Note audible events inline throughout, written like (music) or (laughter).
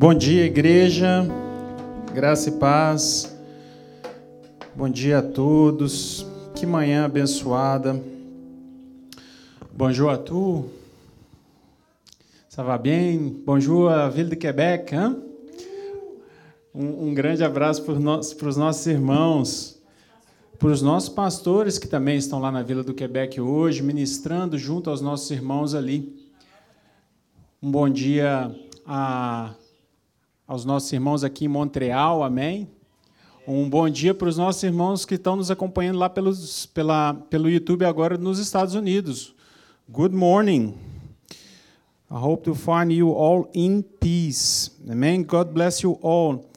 Bom dia, igreja. Graça e paz. Bom dia a todos. Que manhã abençoada. Bonjour à tous. Ça va bien? Bonjour à Ville de Québec. Hein? Um, um grande abraço para os nossos irmãos, para os nossos pastores que também estão lá na Vila do Quebec hoje, ministrando junto aos nossos irmãos ali. Um bom dia a aos nossos irmãos aqui em Montreal, amém? Um bom dia para os nossos irmãos que estão nos acompanhando lá pelos, pela, pelo YouTube agora nos Estados Unidos. Good morning. I hope to find you all in peace. Amen. God bless you all.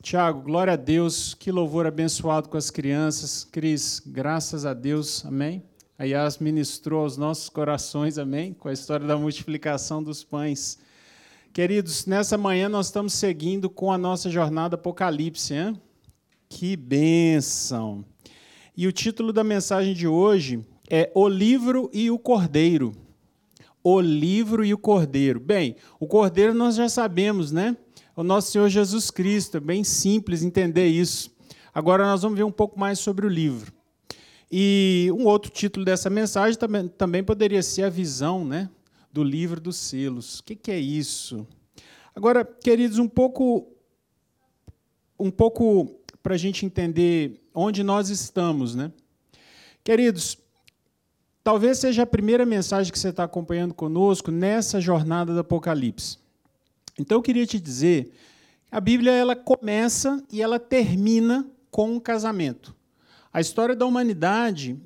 Tiago, glória a Deus. Que louvor abençoado com as crianças. Cris, graças a Deus. Amém. A Yas ministrou aos nossos corações, amém, com a história da multiplicação dos pães. Queridos, nessa manhã nós estamos seguindo com a nossa jornada Apocalipse. Hein? Que bênção! E o título da mensagem de hoje é O Livro e o Cordeiro. O Livro e o Cordeiro. Bem, o Cordeiro nós já sabemos, né? O nosso Senhor Jesus Cristo. É bem simples entender isso. Agora nós vamos ver um pouco mais sobre o livro. E um outro título dessa mensagem também, também poderia ser a visão, né? Do livro dos selos. O que, é isso? Agora, queridos, um pouco, um pouco para a gente entender onde nós estamos, né? Queridos, talvez seja a primeira mensagem que você está acompanhando conosco nessa jornada do Apocalipse. Então, eu queria te dizer, a Bíblia ela começa e ela termina com um casamento. A história da humanidade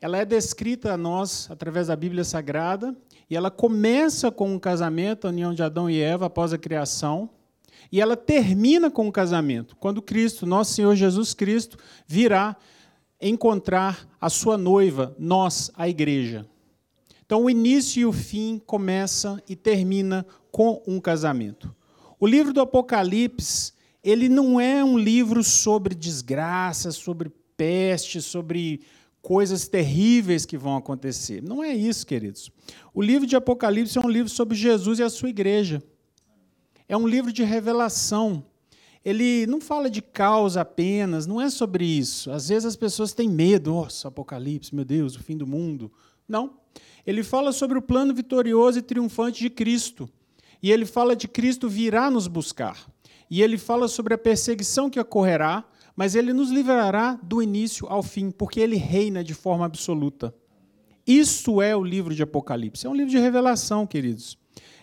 ela é descrita a nós através da Bíblia Sagrada e ela começa com um casamento, a união de Adão e Eva após a criação, e ela termina com um casamento, quando Cristo, nosso Senhor Jesus Cristo, virá encontrar a sua noiva, nós, a igreja. Então, o início e o fim começa e termina com um casamento. O livro do Apocalipse, ele não é um livro sobre desgraça, sobre peste, sobre coisas terríveis que vão acontecer. Não é isso, queridos. O livro de Apocalipse é um livro sobre Jesus e a sua igreja. É um livro de revelação. Ele não fala de causa apenas, não é sobre isso. Às vezes as pessoas têm medo, nossa, Apocalipse, meu Deus, o fim do mundo. Não. Ele fala sobre o plano vitorioso e triunfante de Cristo. E ele fala de Cristo virá nos buscar. E ele fala sobre a perseguição que ocorrerá mas ele nos livrará do início ao fim, porque ele reina de forma absoluta. Isso é o livro de Apocalipse. É um livro de revelação, queridos.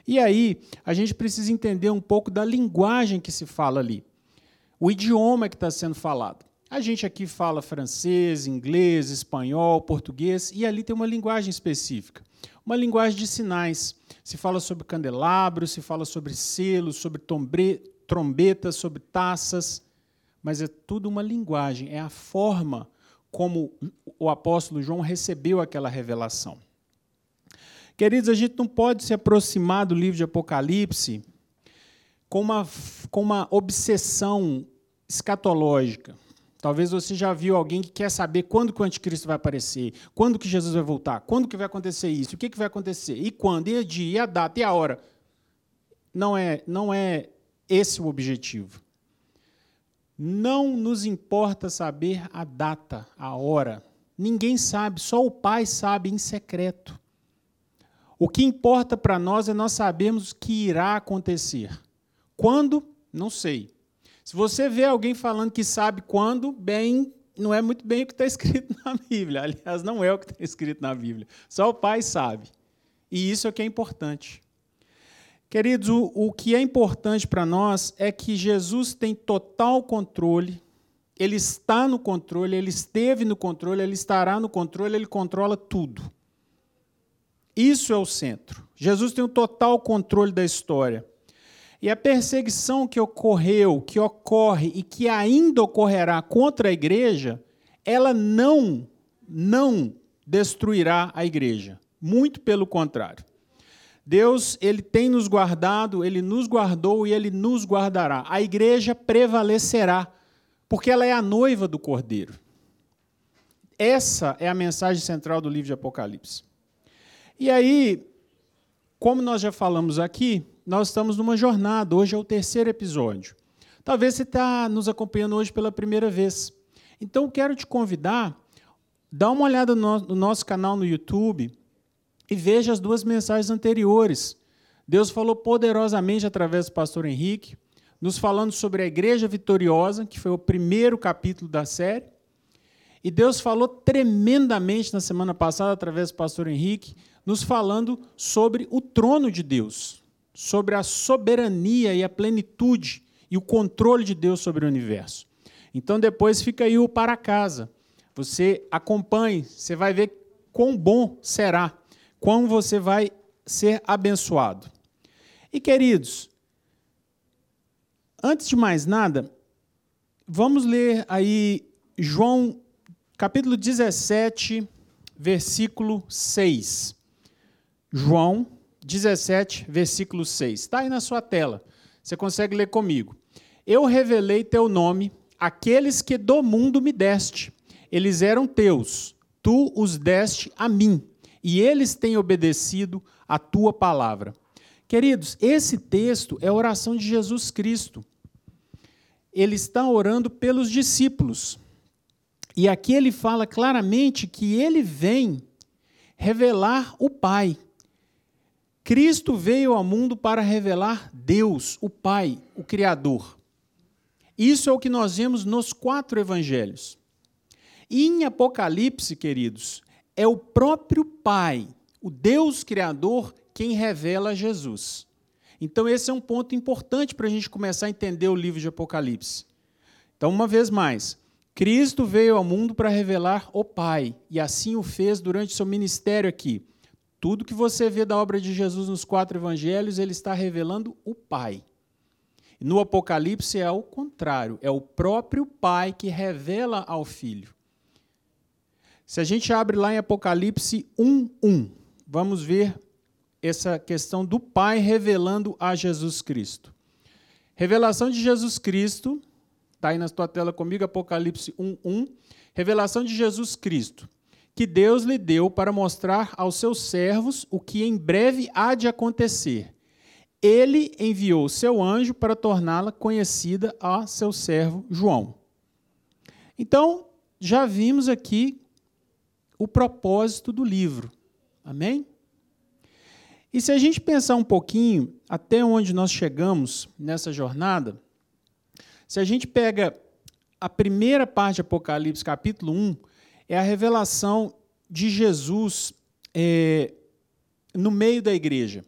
E aí, a gente precisa entender um pouco da linguagem que se fala ali, o idioma que está sendo falado. A gente aqui fala francês, inglês, espanhol, português, e ali tem uma linguagem específica. Uma linguagem de sinais. Se fala sobre candelabros, se fala sobre selos, sobre trombetas, sobre taças mas é tudo uma linguagem, é a forma como o apóstolo João recebeu aquela revelação. Queridos, a gente não pode se aproximar do livro de Apocalipse com uma, com uma obsessão escatológica. Talvez você já viu alguém que quer saber quando que o anticristo vai aparecer, quando que Jesus vai voltar, quando que vai acontecer isso, o que, que vai acontecer, e quando, e a dia, e a data, e a hora. Não é, não é esse o objetivo. Não nos importa saber a data, a hora. Ninguém sabe, só o Pai sabe em secreto. O que importa para nós é nós sabermos o que irá acontecer. Quando? Não sei. Se você vê alguém falando que sabe quando, bem, não é muito bem o que está (laughs) escrito na Bíblia. Aliás, não é o que está escrito na Bíblia. Só o Pai sabe. E isso é o que é importante. Queridos, o, o que é importante para nós é que Jesus tem total controle, ele está no controle, ele esteve no controle, ele estará no controle, ele controla tudo. Isso é o centro. Jesus tem o total controle da história. E a perseguição que ocorreu, que ocorre e que ainda ocorrerá contra a igreja, ela não, não destruirá a igreja. Muito pelo contrário. Deus, ele tem nos guardado, ele nos guardou e ele nos guardará. A igreja prevalecerá, porque ela é a noiva do Cordeiro. Essa é a mensagem central do livro de Apocalipse. E aí, como nós já falamos aqui, nós estamos numa jornada, hoje é o terceiro episódio. Talvez você está nos acompanhando hoje pela primeira vez. Então, quero te convidar, dá uma olhada no nosso canal no YouTube e veja as duas mensagens anteriores. Deus falou poderosamente através do pastor Henrique, nos falando sobre a igreja vitoriosa, que foi o primeiro capítulo da série. E Deus falou tremendamente na semana passada, através do pastor Henrique, nos falando sobre o trono de Deus, sobre a soberania e a plenitude e o controle de Deus sobre o universo. Então depois fica aí o para casa. Você acompanhe, você vai ver quão bom será, quão você vai ser abençoado. E queridos, antes de mais nada, vamos ler aí João capítulo 17, versículo 6. João 17, versículo 6. Está aí na sua tela. Você consegue ler comigo. Eu revelei teu nome àqueles que do mundo me deste. Eles eram teus, tu os deste a mim, e eles têm obedecido a tua palavra. Queridos, esse texto é a oração de Jesus Cristo. Ele está orando pelos discípulos. E aqui ele fala claramente que ele vem revelar o Pai. Cristo veio ao mundo para revelar Deus, o Pai, o Criador. Isso é o que nós vemos nos quatro evangelhos. E em Apocalipse, queridos, é o próprio Pai, o Deus Criador, quem revela Jesus. Então, esse é um ponto importante para a gente começar a entender o livro de Apocalipse. Então, uma vez mais, Cristo veio ao mundo para revelar o Pai, e assim o fez durante seu ministério aqui. Tudo que você vê da obra de Jesus nos quatro evangelhos, ele está revelando o Pai. No Apocalipse é o contrário, é o próprio Pai que revela ao Filho. Se a gente abre lá em Apocalipse 1:1, vamos ver essa questão do Pai revelando a Jesus Cristo. Revelação de Jesus Cristo Está aí na tua tela comigo, Apocalipse 1:1, revelação de Jesus Cristo, que Deus lhe deu para mostrar aos seus servos o que em breve há de acontecer. Ele enviou seu anjo para torná-la conhecida a seu servo João. Então, já vimos aqui o propósito do livro. Amém? E se a gente pensar um pouquinho até onde nós chegamos nessa jornada, se a gente pega a primeira parte de Apocalipse, capítulo 1, é a revelação de Jesus é, no meio da igreja.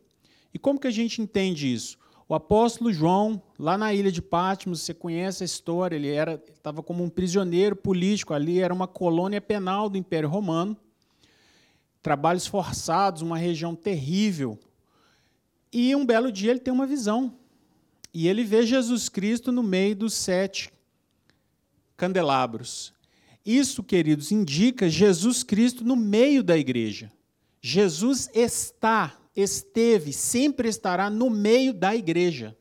E como que a gente entende isso? O apóstolo João, lá na ilha de Patmos, você conhece a história, ele era estava como um prisioneiro político ali, era uma colônia penal do Império Romano. Trabalhos forçados, uma região terrível. E um belo dia ele tem uma visão e ele vê Jesus Cristo no meio dos sete candelabros. Isso, queridos, indica Jesus Cristo no meio da igreja. Jesus está, esteve, sempre estará no meio da igreja.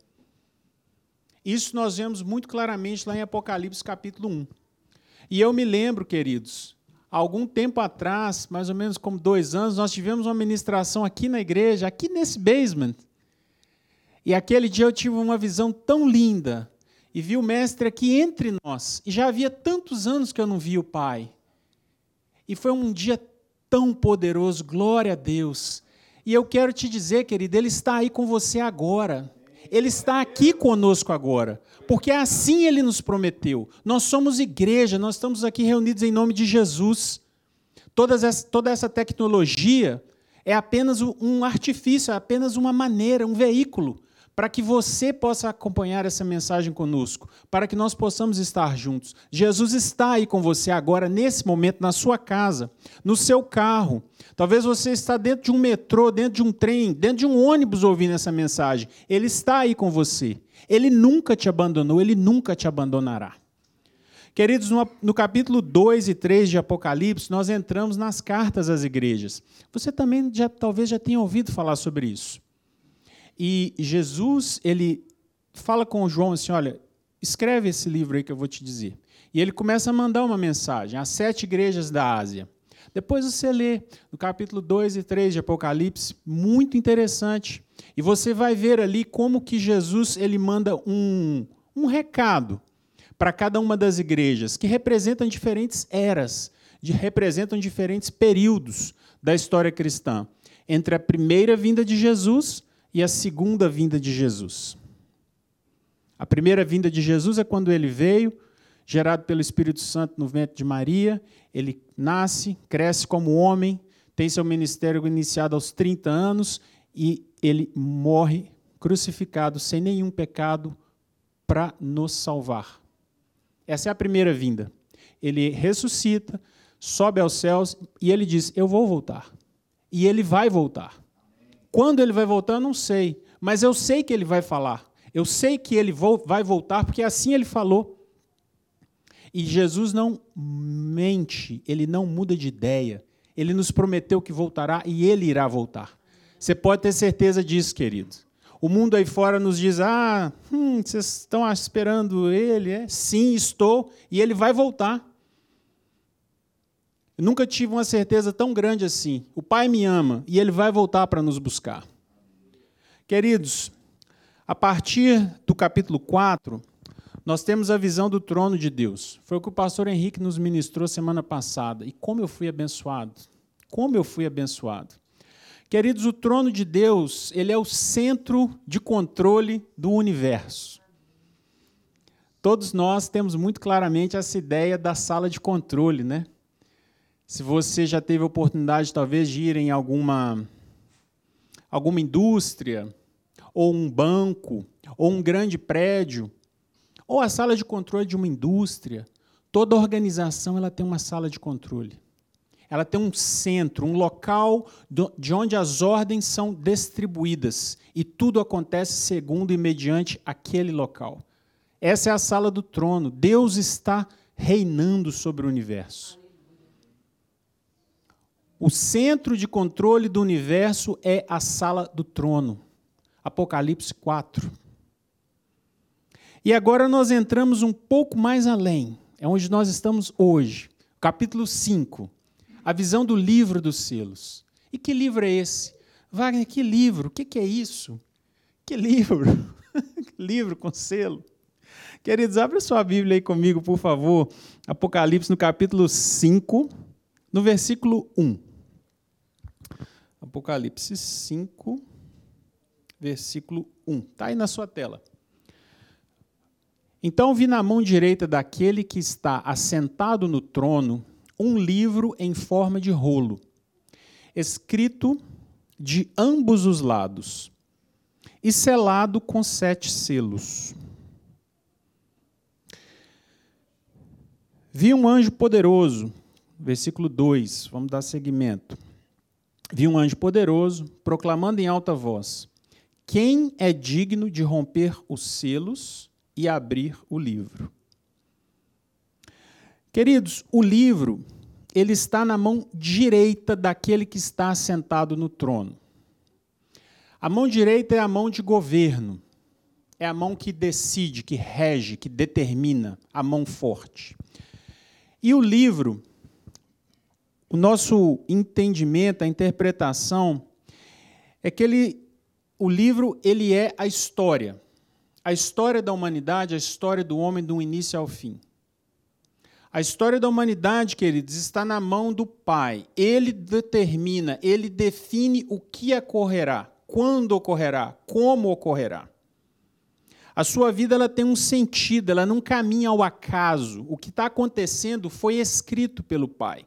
Isso nós vemos muito claramente lá em Apocalipse capítulo 1. E eu me lembro, queridos, algum tempo atrás, mais ou menos como dois anos, nós tivemos uma ministração aqui na igreja, aqui nesse basement, e aquele dia eu tive uma visão tão linda e vi o Mestre aqui entre nós. E já havia tantos anos que eu não via o Pai. E foi um dia tão poderoso, glória a Deus. E eu quero te dizer, querido, Ele está aí com você agora. Ele está aqui conosco agora, porque assim Ele nos prometeu. Nós somos igreja, nós estamos aqui reunidos em nome de Jesus. Essa, toda essa tecnologia é apenas um artifício, é apenas uma maneira, um veículo para que você possa acompanhar essa mensagem conosco, para que nós possamos estar juntos. Jesus está aí com você agora, nesse momento, na sua casa, no seu carro. Talvez você está dentro de um metrô, dentro de um trem, dentro de um ônibus ouvindo essa mensagem. Ele está aí com você. Ele nunca te abandonou, ele nunca te abandonará. Queridos, no, capítulo 2 e 3 de Apocalipse, nós entramos nas cartas às igrejas. Você também já, talvez já tenha ouvido falar sobre isso. E Jesus, ele fala com João assim: olha, escreve esse livro aí que eu vou te dizer. E ele começa a mandar uma mensagem às sete igrejas da Ásia. Depois você lê no capítulo 2 e 3 de Apocalipse, muito interessante. E você vai ver ali como que Jesus ele manda um, um recado para cada uma das igrejas, que representam diferentes eras, de, representam diferentes períodos da história cristã, entre a primeira vinda de Jesus e a segunda vinda de Jesus. A primeira vinda de Jesus é quando ele veio, gerado pelo Espírito Santo no ventre de Maria, ele nasce, cresce como homem, tem seu ministério iniciado aos 30 anos e ele morre crucificado sem nenhum pecado para nos salvar. Essa é a primeira vinda. Ele ressuscita, sobe aos céus e ele diz: Eu vou voltar. E ele vai voltar. Quando ele vai voltar, eu não sei. Mas eu sei que ele vai falar. Eu sei que ele vai voltar, porque assim ele falou. E Jesus não mente, ele não muda de ideia. Ele nos prometeu que voltará e ele irá voltar. Você pode ter certeza disso, querido. O mundo aí fora nos diz: ah, hum, vocês estão esperando ele? É? Sim, estou, e ele vai voltar. Eu nunca tive uma certeza tão grande assim. O Pai me ama e ele vai voltar para nos buscar. Queridos, a partir do capítulo 4, nós temos a visão do trono de Deus. Foi o que o pastor Henrique nos ministrou semana passada. E como eu fui abençoado. Como eu fui abençoado. Queridos, o trono de Deus, ele é o centro de controle do universo. Todos nós temos muito claramente essa ideia da sala de controle, né? Se você já teve oportunidade, talvez, de ir em alguma, alguma indústria, ou um banco, ou um grande prédio, ou a sala de controle de uma indústria. Toda organização ela tem uma sala de controle. Ela tem um centro, um local de onde as ordens são distribuídas e tudo acontece segundo e mediante aquele local. Essa é a sala do trono. Deus está reinando sobre o universo. O centro de controle do universo é a sala do trono. Apocalipse 4. E agora nós entramos um pouco mais além, é onde nós estamos hoje. Capítulo 5. A visão do livro dos selos. E que livro é esse? Wagner, que livro? O que é isso? Que livro? (laughs) livro com selo. Queridos, abra sua Bíblia aí comigo, por favor. Apocalipse no capítulo 5, no versículo 1. Apocalipse 5, versículo 1. Está aí na sua tela. Então vi na mão direita daquele que está assentado no trono um livro em forma de rolo, escrito de ambos os lados e selado com sete selos. Vi um anjo poderoso, versículo 2, vamos dar seguimento. Vi um anjo poderoso proclamando em alta voz: Quem é digno de romper os selos e abrir o livro. Queridos, o livro ele está na mão direita daquele que está sentado no trono. A mão direita é a mão de governo. É a mão que decide, que rege, que determina, a mão forte. E o livro, o nosso entendimento, a interpretação é que ele, o livro ele é a história a história da humanidade, a história do homem do início ao fim. A história da humanidade, queridos, está na mão do Pai. Ele determina, ele define o que ocorrerá, quando ocorrerá, como ocorrerá. A sua vida ela tem um sentido, ela não caminha ao acaso. O que está acontecendo foi escrito pelo Pai.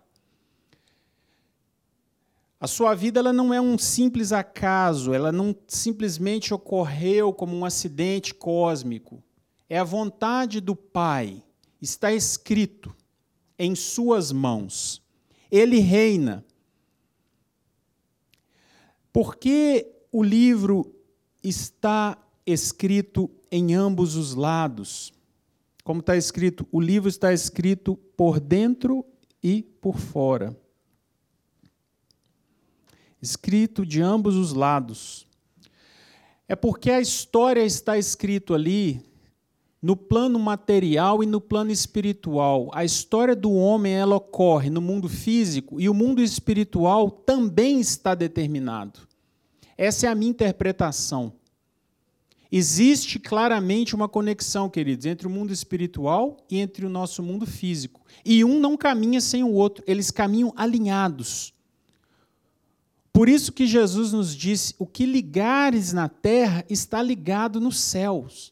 A sua vida ela não é um simples acaso, ela não simplesmente ocorreu como um acidente cósmico. É a vontade do Pai, está escrito em Suas mãos. Ele reina. Porque o livro está escrito em ambos os lados. Como está escrito, o livro está escrito por dentro e por fora escrito de ambos os lados. É porque a história está escrito ali no plano material e no plano espiritual. A história do homem ela ocorre no mundo físico e o mundo espiritual também está determinado. Essa é a minha interpretação. Existe claramente uma conexão, queridos, entre o mundo espiritual e entre o nosso mundo físico. E um não caminha sem o outro, eles caminham alinhados. Por isso que Jesus nos disse: o que ligares na terra está ligado nos céus.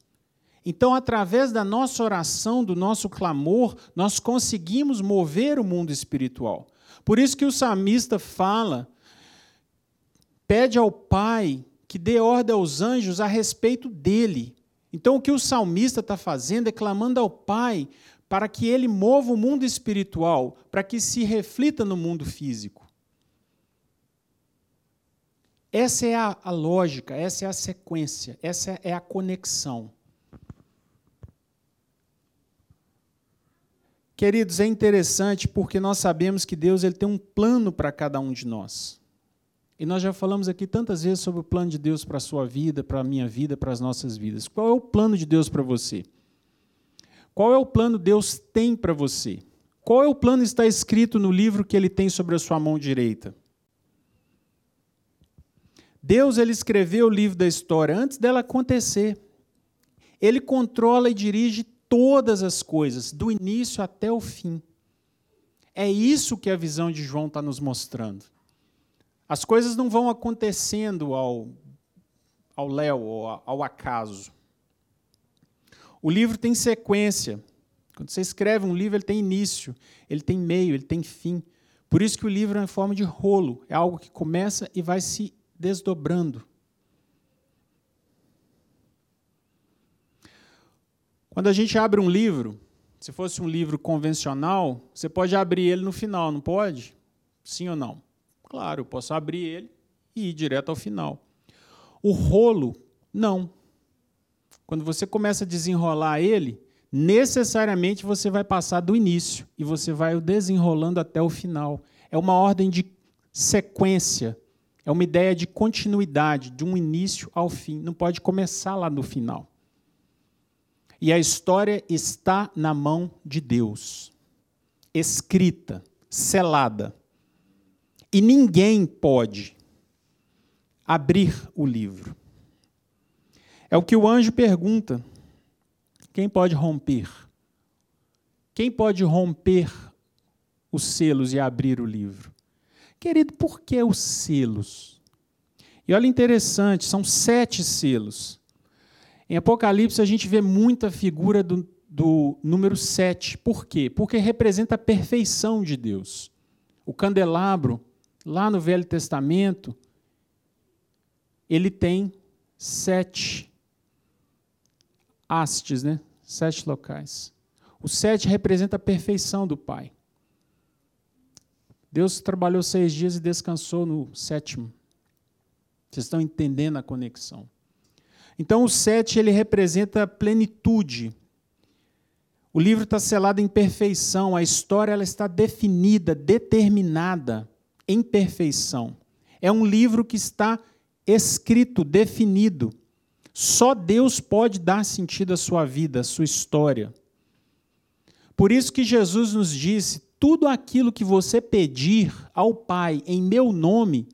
Então, através da nossa oração, do nosso clamor, nós conseguimos mover o mundo espiritual. Por isso que o salmista fala, pede ao Pai que dê ordem aos anjos a respeito dele. Então, o que o salmista está fazendo é clamando ao Pai para que ele mova o mundo espiritual, para que se reflita no mundo físico. Essa é a, a lógica, essa é a sequência, essa é a conexão. Queridos, é interessante porque nós sabemos que Deus ele tem um plano para cada um de nós. E nós já falamos aqui tantas vezes sobre o plano de Deus para a sua vida, para a minha vida, para as nossas vidas. Qual é o plano de Deus para você? Qual é o plano Deus tem para você? Qual é o plano que está escrito no livro que ele tem sobre a sua mão direita? Deus ele escreveu o livro da história antes dela acontecer. Ele controla e dirige todas as coisas, do início até o fim. É isso que a visão de João está nos mostrando. As coisas não vão acontecendo ao, ao léu ou ao acaso. O livro tem sequência. Quando você escreve um livro, ele tem início, ele tem meio, ele tem fim. Por isso que o livro é em forma de rolo, é algo que começa e vai se desdobrando. Quando a gente abre um livro, se fosse um livro convencional, você pode abrir ele no final, não pode? Sim ou não? Claro, eu posso abrir ele e ir direto ao final. O rolo, não. Quando você começa a desenrolar ele, necessariamente você vai passar do início e você vai o desenrolando até o final. É uma ordem de sequência, é uma ideia de continuidade, de um início ao fim. Não pode começar lá no final. E a história está na mão de Deus, escrita, selada. E ninguém pode abrir o livro. É o que o anjo pergunta: quem pode romper? Quem pode romper os selos e abrir o livro? Querido, por que os selos? E olha interessante, são sete selos. Em Apocalipse, a gente vê muita figura do, do número 7. Por quê? Porque representa a perfeição de Deus. O candelabro, lá no Velho Testamento, ele tem sete hastes, né? sete locais. O sete representa a perfeição do Pai. Deus trabalhou seis dias e descansou no sétimo. Vocês estão entendendo a conexão? Então o sete ele representa plenitude. O livro está selado em perfeição, a história ela está definida, determinada em perfeição. É um livro que está escrito, definido. Só Deus pode dar sentido à sua vida, à sua história. Por isso que Jesus nos disse: tudo aquilo que você pedir ao Pai em meu nome,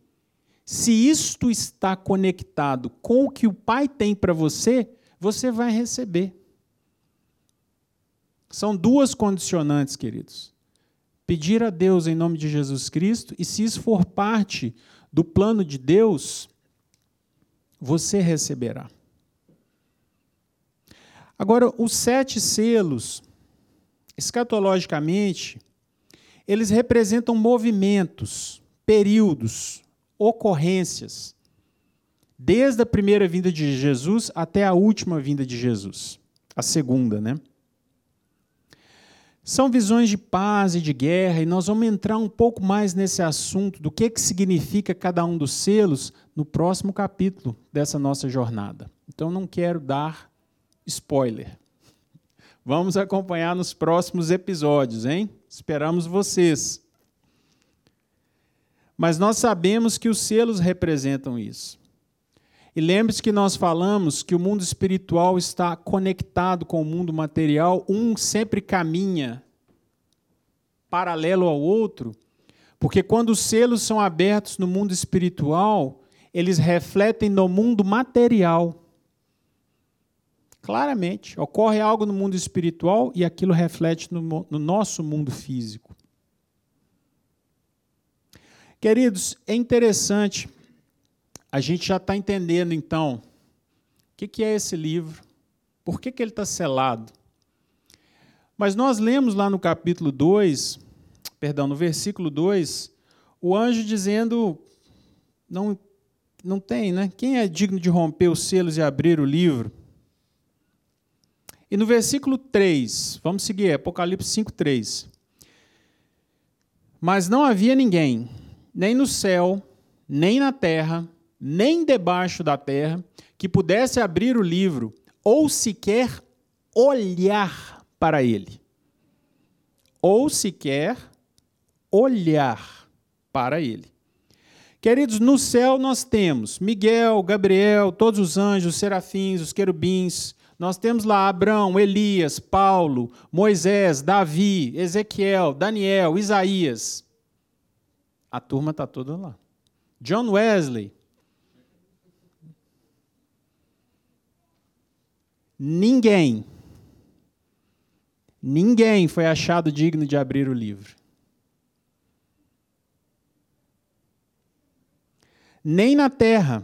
se isto está conectado com o que o Pai tem para você, você vai receber. São duas condicionantes, queridos. Pedir a Deus em nome de Jesus Cristo, e se isso for parte do plano de Deus, você receberá. Agora, os sete selos, escatologicamente, eles representam movimentos, períodos, ocorrências, desde a primeira vinda de Jesus até a última vinda de Jesus, a segunda, né? São visões de paz e de guerra, e nós vamos entrar um pouco mais nesse assunto do que, que significa cada um dos selos no próximo capítulo dessa nossa jornada. Então não quero dar spoiler. Vamos acompanhar nos próximos episódios, hein? Esperamos vocês. Mas nós sabemos que os selos representam isso. E lembre-se que nós falamos que o mundo espiritual está conectado com o mundo material, um sempre caminha paralelo ao outro, porque quando os selos são abertos no mundo espiritual, eles refletem no mundo material. Claramente, ocorre algo no mundo espiritual e aquilo reflete no, no nosso mundo físico. Queridos, é interessante, a gente já está entendendo então o que, é esse livro, por que, que ele está selado. Mas nós lemos lá no capítulo 2, perdão, no versículo 2, o anjo dizendo: não, não tem, né? Quem é digno de romper os selos e abrir o livro? E no versículo 3, vamos seguir, Apocalipse 5, 3. Mas não havia ninguém, nem no céu, nem na terra, nem debaixo da terra, que pudesse abrir o livro, ou sequer olhar para ele. Ou sequer olhar para ele. Queridos, no céu nós temos Miguel, Gabriel, todos os anjos, os serafins, os querubins, nós temos lá Abraão, Elias, Paulo, Moisés, Davi, Ezequiel, Daniel, Isaías. A turma está toda lá. John Wesley. Ninguém, ninguém foi achado digno de abrir o livro. Nem na terra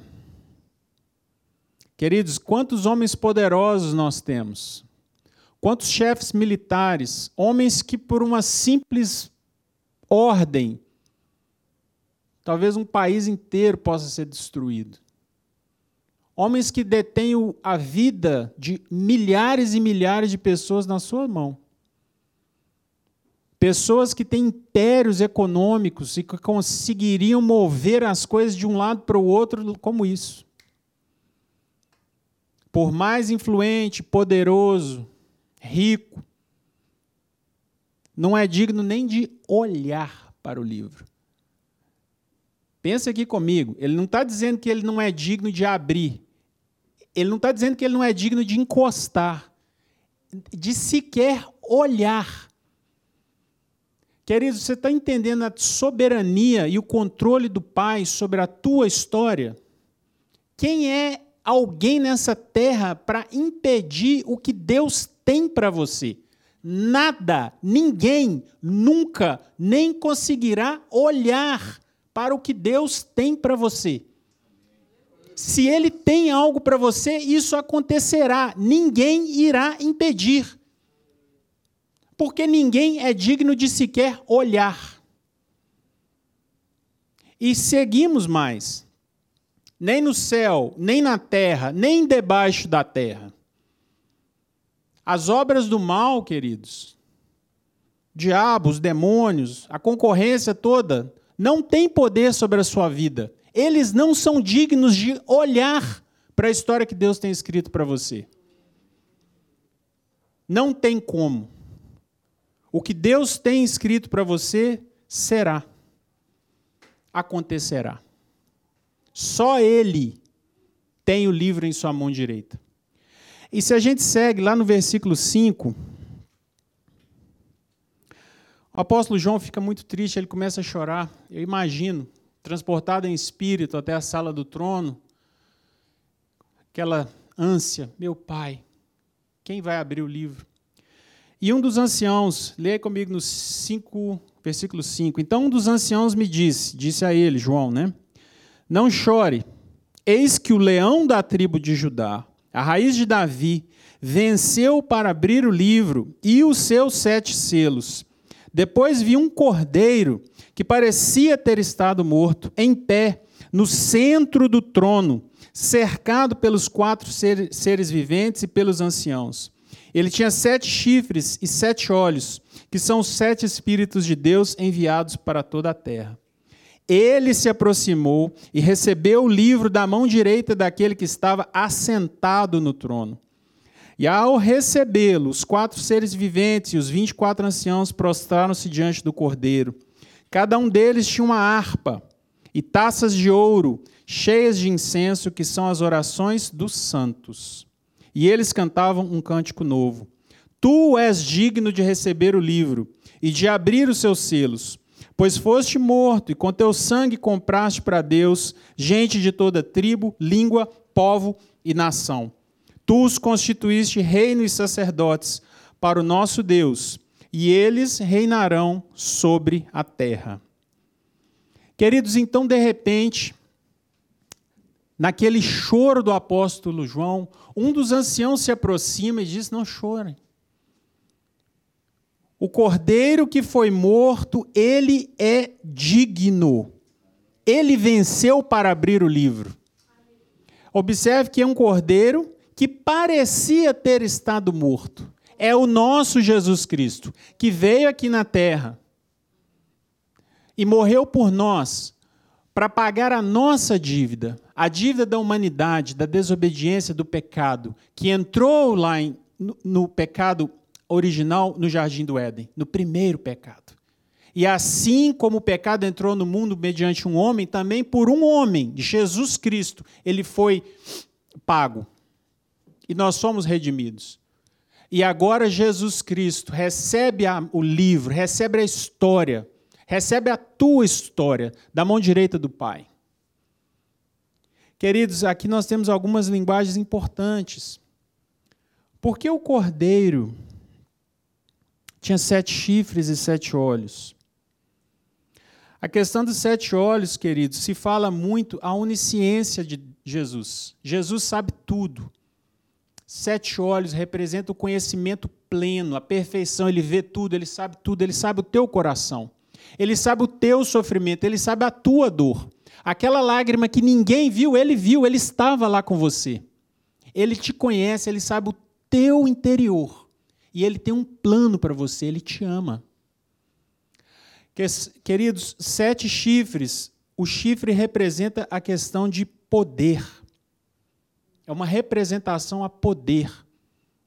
Queridos, quantos homens poderosos nós temos? Quantos chefes militares, homens que por uma simples ordem, talvez um país inteiro possa ser destruído. Homens que detêm a vida de milhares e milhares de pessoas na sua mão. Pessoas que têm impérios econômicos e que conseguiriam mover as coisas de um lado para o outro como isso por mais influente, poderoso, rico, não é digno nem de olhar para o livro. Pensa aqui comigo, ele não está dizendo que ele não é digno de abrir, ele não está dizendo que ele não é digno de encostar, de sequer olhar. Queridos, você está entendendo a soberania e o controle do Pai sobre a tua história? Quem é alguém nessa terra para impedir o que Deus tem para você. Nada, ninguém, nunca, nem conseguirá olhar para o que Deus tem para você. Se Ele tem algo para você, isso acontecerá. Ninguém irá impedir. Porque ninguém é digno de sequer olhar. E seguimos mais nem no céu, nem na terra, nem debaixo da terra. As obras do mal, queridos, diabos, demônios, a concorrência toda, não tem poder sobre a sua vida. Eles não são dignos de olhar para a história que Deus tem escrito para você. Não tem como. O que Deus tem escrito para você será, acontecerá. Só ele tem o livro em sua mão direita. E se a gente segue lá no versículo 5, o apóstolo João fica muito triste, ele começa a chorar. Eu imagino, transportado em espírito até a sala do trono, aquela ânsia, meu pai, quem vai abrir o livro? E um dos anciãos, leia comigo no 5, versículo 5. Então um dos anciãos me disse, disse a ele, João, né? Não chore. Eis que o leão da tribo de Judá, a raiz de Davi, venceu para abrir o livro e os seus sete selos. Depois vi um cordeiro que parecia ter estado morto, em pé, no centro do trono, cercado pelos quatro seres viventes e pelos anciãos. Ele tinha sete chifres e sete olhos, que são os sete Espíritos de Deus enviados para toda a terra. Ele se aproximou e recebeu o livro da mão direita daquele que estava assentado no trono. E ao recebê-lo, os quatro seres viventes e os vinte e quatro anciãos prostraram-se diante do cordeiro. Cada um deles tinha uma harpa, e taças de ouro cheias de incenso, que são as orações dos santos. E eles cantavam um cântico novo. Tu és digno de receber o livro e de abrir os seus selos, pois foste morto e com teu sangue compraste para Deus gente de toda tribo, língua, povo e nação. Tu os constituíste reino e sacerdotes para o nosso Deus, e eles reinarão sobre a terra. Queridos, então, de repente, naquele choro do apóstolo João, um dos anciãos se aproxima e diz: Não chorem. O cordeiro que foi morto, ele é digno. Ele venceu para abrir o livro. Observe que é um cordeiro que parecia ter estado morto. É o nosso Jesus Cristo, que veio aqui na terra e morreu por nós para pagar a nossa dívida, a dívida da humanidade, da desobediência, do pecado, que entrou lá em, no, no pecado original no jardim do Éden, no primeiro pecado. E assim como o pecado entrou no mundo mediante um homem, também por um homem, Jesus Cristo, ele foi pago. E nós somos redimidos. E agora Jesus Cristo recebe a, o livro, recebe a história recebe a tua história da mão direita do Pai. Queridos, aqui nós temos algumas linguagens importantes. Porque o cordeiro tinha sete chifres e sete olhos? A questão dos sete olhos, queridos, se fala muito a onisciência de Jesus. Jesus sabe tudo. Sete olhos representam o conhecimento pleno, a perfeição, ele vê tudo, ele sabe tudo, ele sabe o teu coração. Ele sabe o teu sofrimento, ele sabe a tua dor. Aquela lágrima que ninguém viu, ele viu, ele estava lá com você. Ele te conhece, ele sabe o teu interior. E ele tem um plano para você, ele te ama. Queridos, sete chifres, o chifre representa a questão de poder. É uma representação a poder.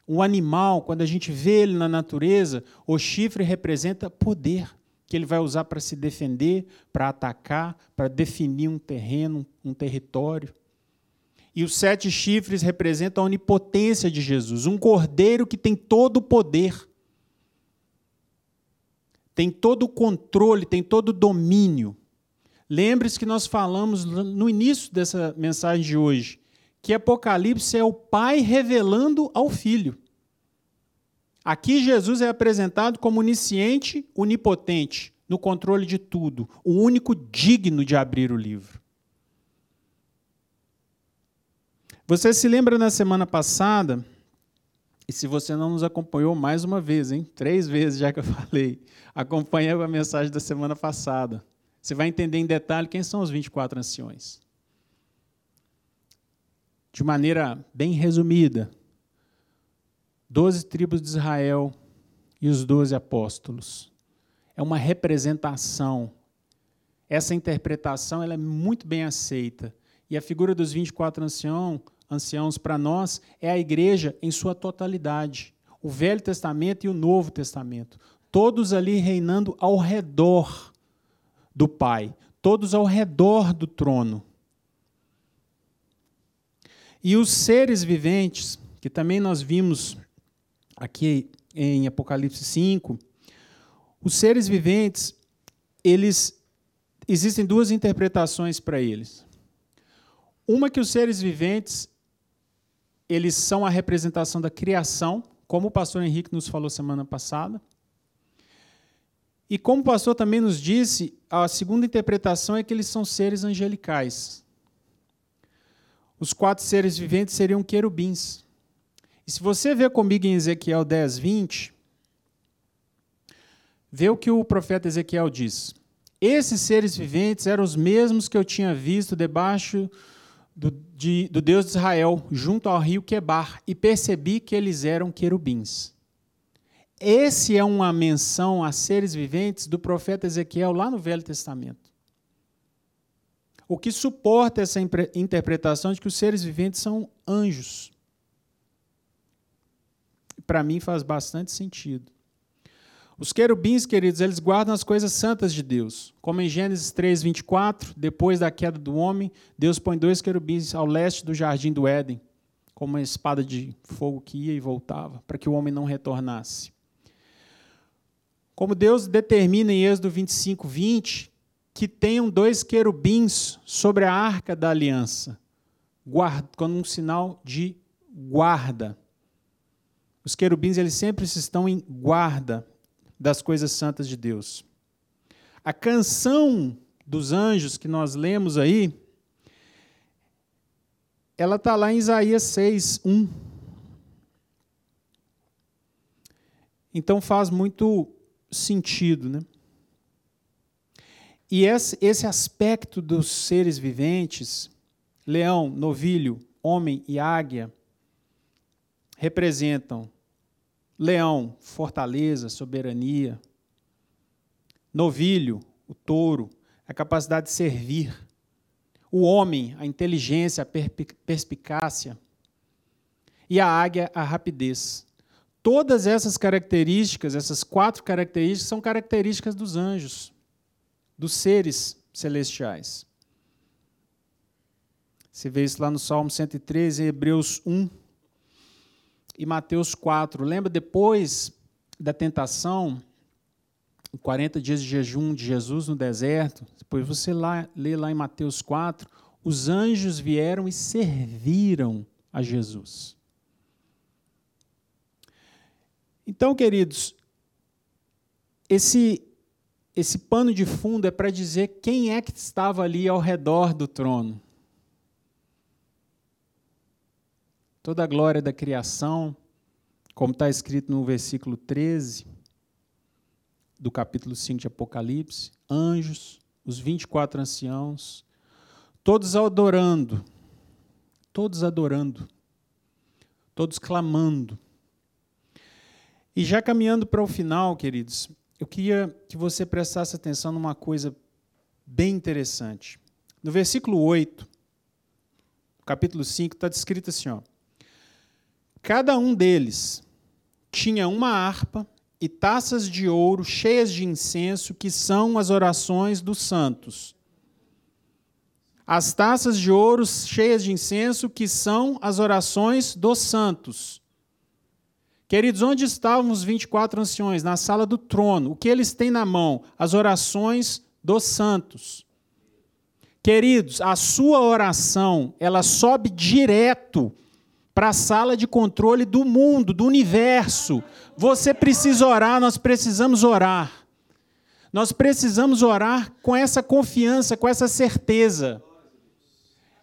O animal, quando a gente vê ele na natureza, o chifre representa poder que ele vai usar para se defender, para atacar, para definir um terreno, um território. E os sete chifres representam a onipotência de Jesus, um cordeiro que tem todo o poder, tem todo o controle, tem todo o domínio. Lembre-se que nós falamos no início dessa mensagem de hoje, que Apocalipse é o Pai revelando ao Filho. Aqui Jesus é apresentado como onisciente, onipotente, no controle de tudo, o único digno de abrir o livro. Você se lembra na semana passada, e se você não nos acompanhou mais uma vez, hein? Três vezes já que eu (laughs) falei, acompanhe a mensagem da semana passada. Você vai entender em detalhe quem são os 24 anciões. De maneira bem resumida, doze tribos de Israel e os doze apóstolos. É uma representação. Essa interpretação ela é muito bem aceita. E a figura dos 24 ancião, anciãos, para nós, é a igreja em sua totalidade. O Velho Testamento e o Novo Testamento. Todos ali reinando ao redor do Pai. Todos ao redor do trono. E os seres viventes, que também nós vimos aqui em Apocalipse 5, os seres viventes, eles existem duas interpretações para eles. Uma que os seres viventes eles são a representação da criação, como o pastor Henrique nos falou semana passada. E como o pastor também nos disse, a segunda interpretação é que eles são seres angelicais. Os quatro seres viventes seriam querubins. E se você ver comigo em Ezequiel 10, 20, vê o que o profeta Ezequiel diz. Esses seres viventes eram os mesmos que eu tinha visto debaixo do, de, do Deus de Israel, junto ao rio Quebar, e percebi que eles eram querubins. Esse é uma menção a seres viventes do profeta Ezequiel lá no Velho Testamento. O que suporta essa interpretação de que os seres viventes são anjos para mim faz bastante sentido. Os querubins, queridos, eles guardam as coisas santas de Deus. Como em Gênesis 3, 24, depois da queda do homem, Deus põe dois querubins ao leste do jardim do Éden, como uma espada de fogo que ia e voltava, para que o homem não retornasse. Como Deus determina em Êxodo 25, 20, que tenham dois querubins sobre a arca da aliança, como um sinal de guarda. Os querubins eles sempre estão em guarda das coisas santas de Deus. A canção dos anjos que nós lemos aí, ela está lá em Isaías 6, 1. Então faz muito sentido, né? E esse aspecto dos seres viventes, leão, novilho, homem e águia, representam Leão, fortaleza, soberania. Novilho, o touro, a capacidade de servir. O homem, a inteligência, a perspicácia. E a águia, a rapidez. Todas essas características, essas quatro características, são características dos anjos, dos seres celestiais. Você vê isso lá no Salmo 113, Hebreus 1, e Mateus 4. Lembra depois da tentação, 40 dias de jejum de Jesus no deserto? Depois você lá, lê lá em Mateus 4, os anjos vieram e serviram a Jesus. Então, queridos, esse esse pano de fundo é para dizer quem é que estava ali ao redor do trono. Toda a glória da criação, como está escrito no versículo 13 do capítulo 5 de Apocalipse, anjos, os 24 anciãos, todos adorando, todos adorando, todos clamando. E já caminhando para o final, queridos, eu queria que você prestasse atenção numa coisa bem interessante. No versículo 8, capítulo 5, está descrito assim: ó, Cada um deles tinha uma harpa e taças de ouro cheias de incenso, que são as orações dos santos. As taças de ouro cheias de incenso, que são as orações dos santos. Queridos, onde estavam os 24 anciões? Na sala do trono. O que eles têm na mão? As orações dos santos. Queridos, a sua oração, ela sobe direto para a sala de controle do mundo, do universo. Você precisa orar, nós precisamos orar. Nós precisamos orar com essa confiança, com essa certeza.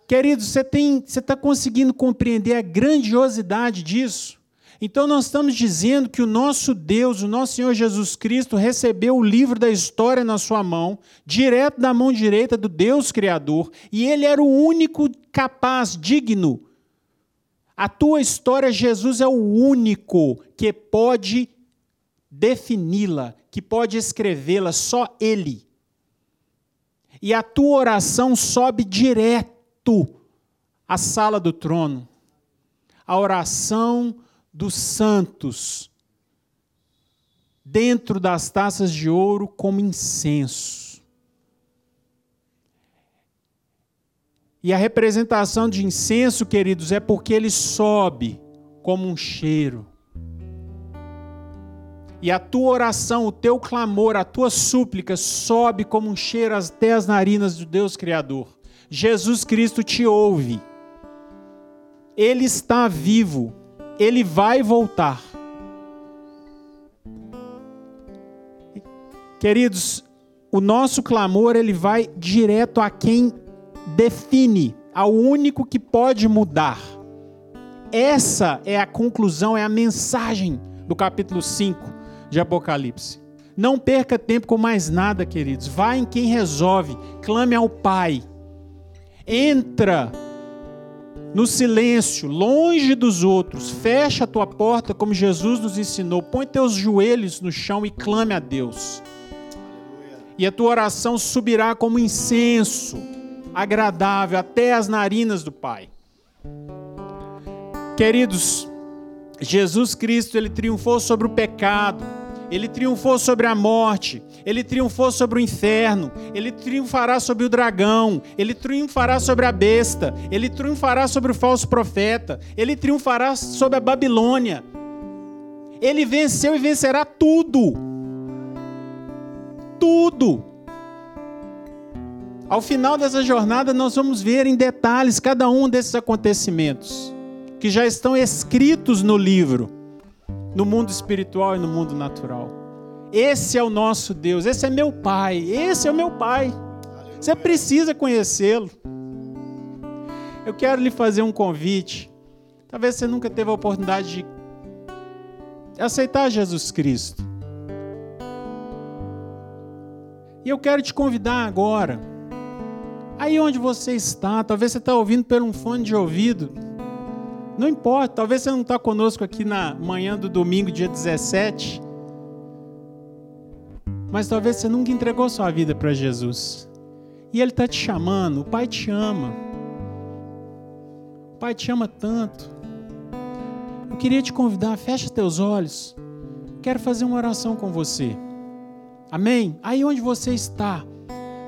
Queridos, você está conseguindo compreender a grandiosidade disso? Então, nós estamos dizendo que o nosso Deus, o nosso Senhor Jesus Cristo, recebeu o livro da história na sua mão, direto da mão direita do Deus Criador, e ele era o único capaz, digno, a tua história, Jesus é o único que pode defini-la, que pode escrevê-la, só Ele. E a tua oração sobe direto à sala do trono. A oração dos santos, dentro das taças de ouro, como incenso. E a representação de incenso, queridos, é porque ele sobe como um cheiro. E a tua oração, o teu clamor, a tua súplica sobe como um cheiro até as narinas do Deus Criador. Jesus Cristo te ouve. Ele está vivo. Ele vai voltar. Queridos, o nosso clamor ele vai direto a quem define ao único que pode mudar. Essa é a conclusão, é a mensagem do capítulo 5 de Apocalipse. Não perca tempo com mais nada, queridos. Vá em quem resolve, clame ao Pai. Entra no silêncio, longe dos outros. Fecha a tua porta como Jesus nos ensinou. Põe teus joelhos no chão e clame a Deus. E a tua oração subirá como incenso agradável até as narinas do Pai. Queridos, Jesus Cristo ele triunfou sobre o pecado, Ele triunfou sobre a morte, ele triunfou sobre o inferno, ele triunfará sobre o dragão, ele triunfará sobre a besta, ele triunfará sobre o falso profeta, ele triunfará sobre a Babilônia. Ele venceu e vencerá tudo. Tudo. Ao final dessa jornada, nós vamos ver em detalhes cada um desses acontecimentos que já estão escritos no livro, no mundo espiritual e no mundo natural. Esse é o nosso Deus, esse é meu Pai, esse é o meu Pai. Você precisa conhecê-lo. Eu quero lhe fazer um convite. Talvez você nunca teve a oportunidade de aceitar Jesus Cristo. E eu quero te convidar agora Aí onde você está, talvez você está ouvindo por um fone de ouvido. Não importa, talvez você não está conosco aqui na manhã do domingo, dia 17. Mas talvez você nunca entregou sua vida para Jesus. E Ele está te chamando, o Pai te ama. O Pai te ama tanto. Eu queria te convidar, fecha teus olhos. Quero fazer uma oração com você. Amém? Aí onde você está.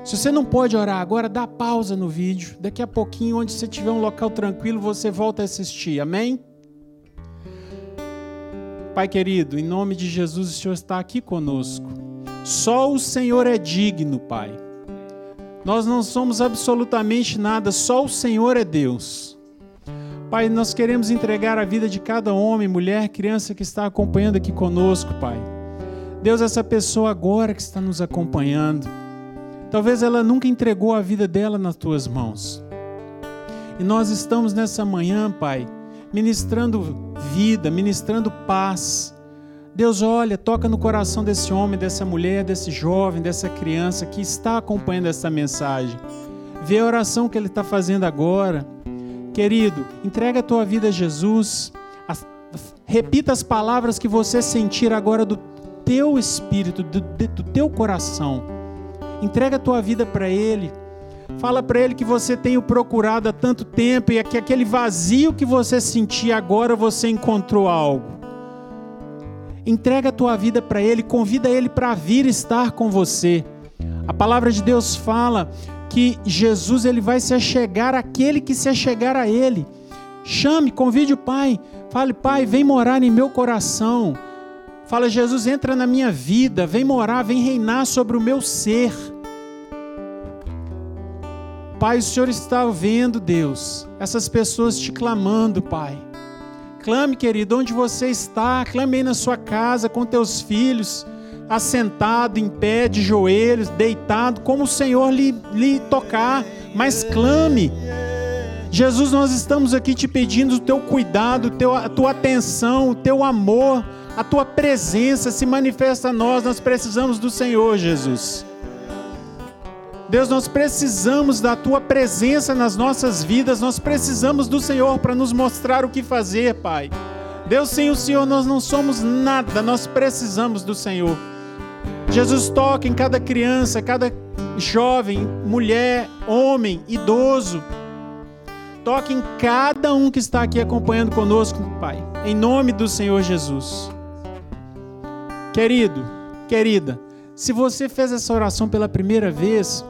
Se você não pode orar agora, dá pausa no vídeo. Daqui a pouquinho, onde você tiver um local tranquilo, você volta a assistir. Amém? Pai querido, em nome de Jesus, o Senhor está aqui conosco. Só o Senhor é digno, Pai. Nós não somos absolutamente nada, só o Senhor é Deus. Pai, nós queremos entregar a vida de cada homem, mulher, criança que está acompanhando aqui conosco, Pai. Deus, essa pessoa agora que está nos acompanhando, Talvez ela nunca entregou a vida dela nas tuas mãos. E nós estamos nessa manhã, Pai, ministrando vida, ministrando paz. Deus, olha, toca no coração desse homem, dessa mulher, desse jovem, dessa criança que está acompanhando essa mensagem. Vê a oração que ele está fazendo agora. Querido, entrega a tua vida a Jesus. repita as palavras que você sentir agora do teu espírito, do, do teu coração. Entrega a tua vida para Ele. Fala para Ele que você tem o procurado há tanto tempo e que aquele vazio que você sentia agora você encontrou algo. Entrega a tua vida para Ele, convida Ele para vir estar com você. A palavra de Deus fala que Jesus ele vai se achegar àquele que se achegar a Ele. Chame, convide o Pai. Fale, Pai, vem morar em meu coração. Fala, Jesus, entra na minha vida, vem morar, vem reinar sobre o meu ser. Pai, o Senhor está vendo, Deus, essas pessoas te clamando, Pai. Clame, querido, onde você está, clame aí na sua casa com teus filhos, assentado, em pé, de joelhos, deitado, como o Senhor lhe, lhe tocar, mas clame. Jesus, nós estamos aqui te pedindo o teu cuidado, a tua atenção, o teu amor a tua presença se manifesta a nós, nós precisamos do Senhor, Jesus. Deus, nós precisamos da tua presença nas nossas vidas, nós precisamos do Senhor para nos mostrar o que fazer, Pai. Deus, sem o Senhor nós não somos nada, nós precisamos do Senhor. Jesus, toca em cada criança, cada jovem, mulher, homem, idoso. Toque em cada um que está aqui acompanhando conosco, Pai. Em nome do Senhor Jesus. Querido, querida, se você fez essa oração pela primeira vez,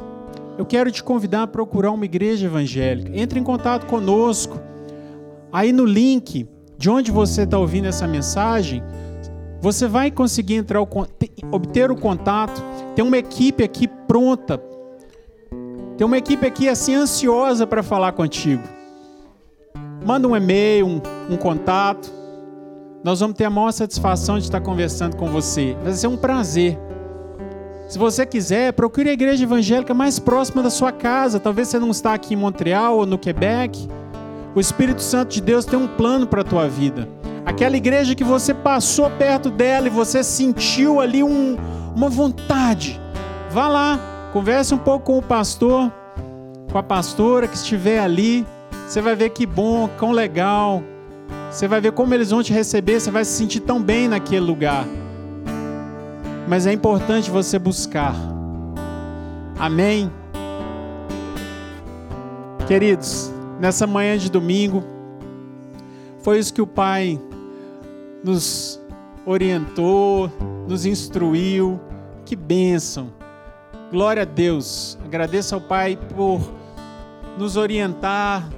eu quero te convidar a procurar uma igreja evangélica. Entre em contato conosco. Aí no link de onde você está ouvindo essa mensagem, você vai conseguir entrar, obter o contato. Tem uma equipe aqui pronta. Tem uma equipe aqui assim ansiosa para falar contigo. Manda um e-mail, um, um contato. Nós vamos ter a maior satisfação de estar conversando com você. Vai ser um prazer. Se você quiser, procure a igreja evangélica mais próxima da sua casa. Talvez você não está aqui em Montreal ou no Quebec. O Espírito Santo de Deus tem um plano para a tua vida. Aquela igreja que você passou perto dela e você sentiu ali um, uma vontade. Vá lá, converse um pouco com o pastor, com a pastora que estiver ali. Você vai ver que bom, quão legal, você vai ver como eles vão te receber, você vai se sentir tão bem naquele lugar. Mas é importante você buscar. Amém? Queridos, nessa manhã de domingo, foi isso que o Pai nos orientou, nos instruiu. Que bênção! Glória a Deus. Agradeço ao Pai por nos orientar,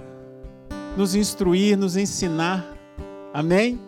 nos instruir, nos ensinar. Amém?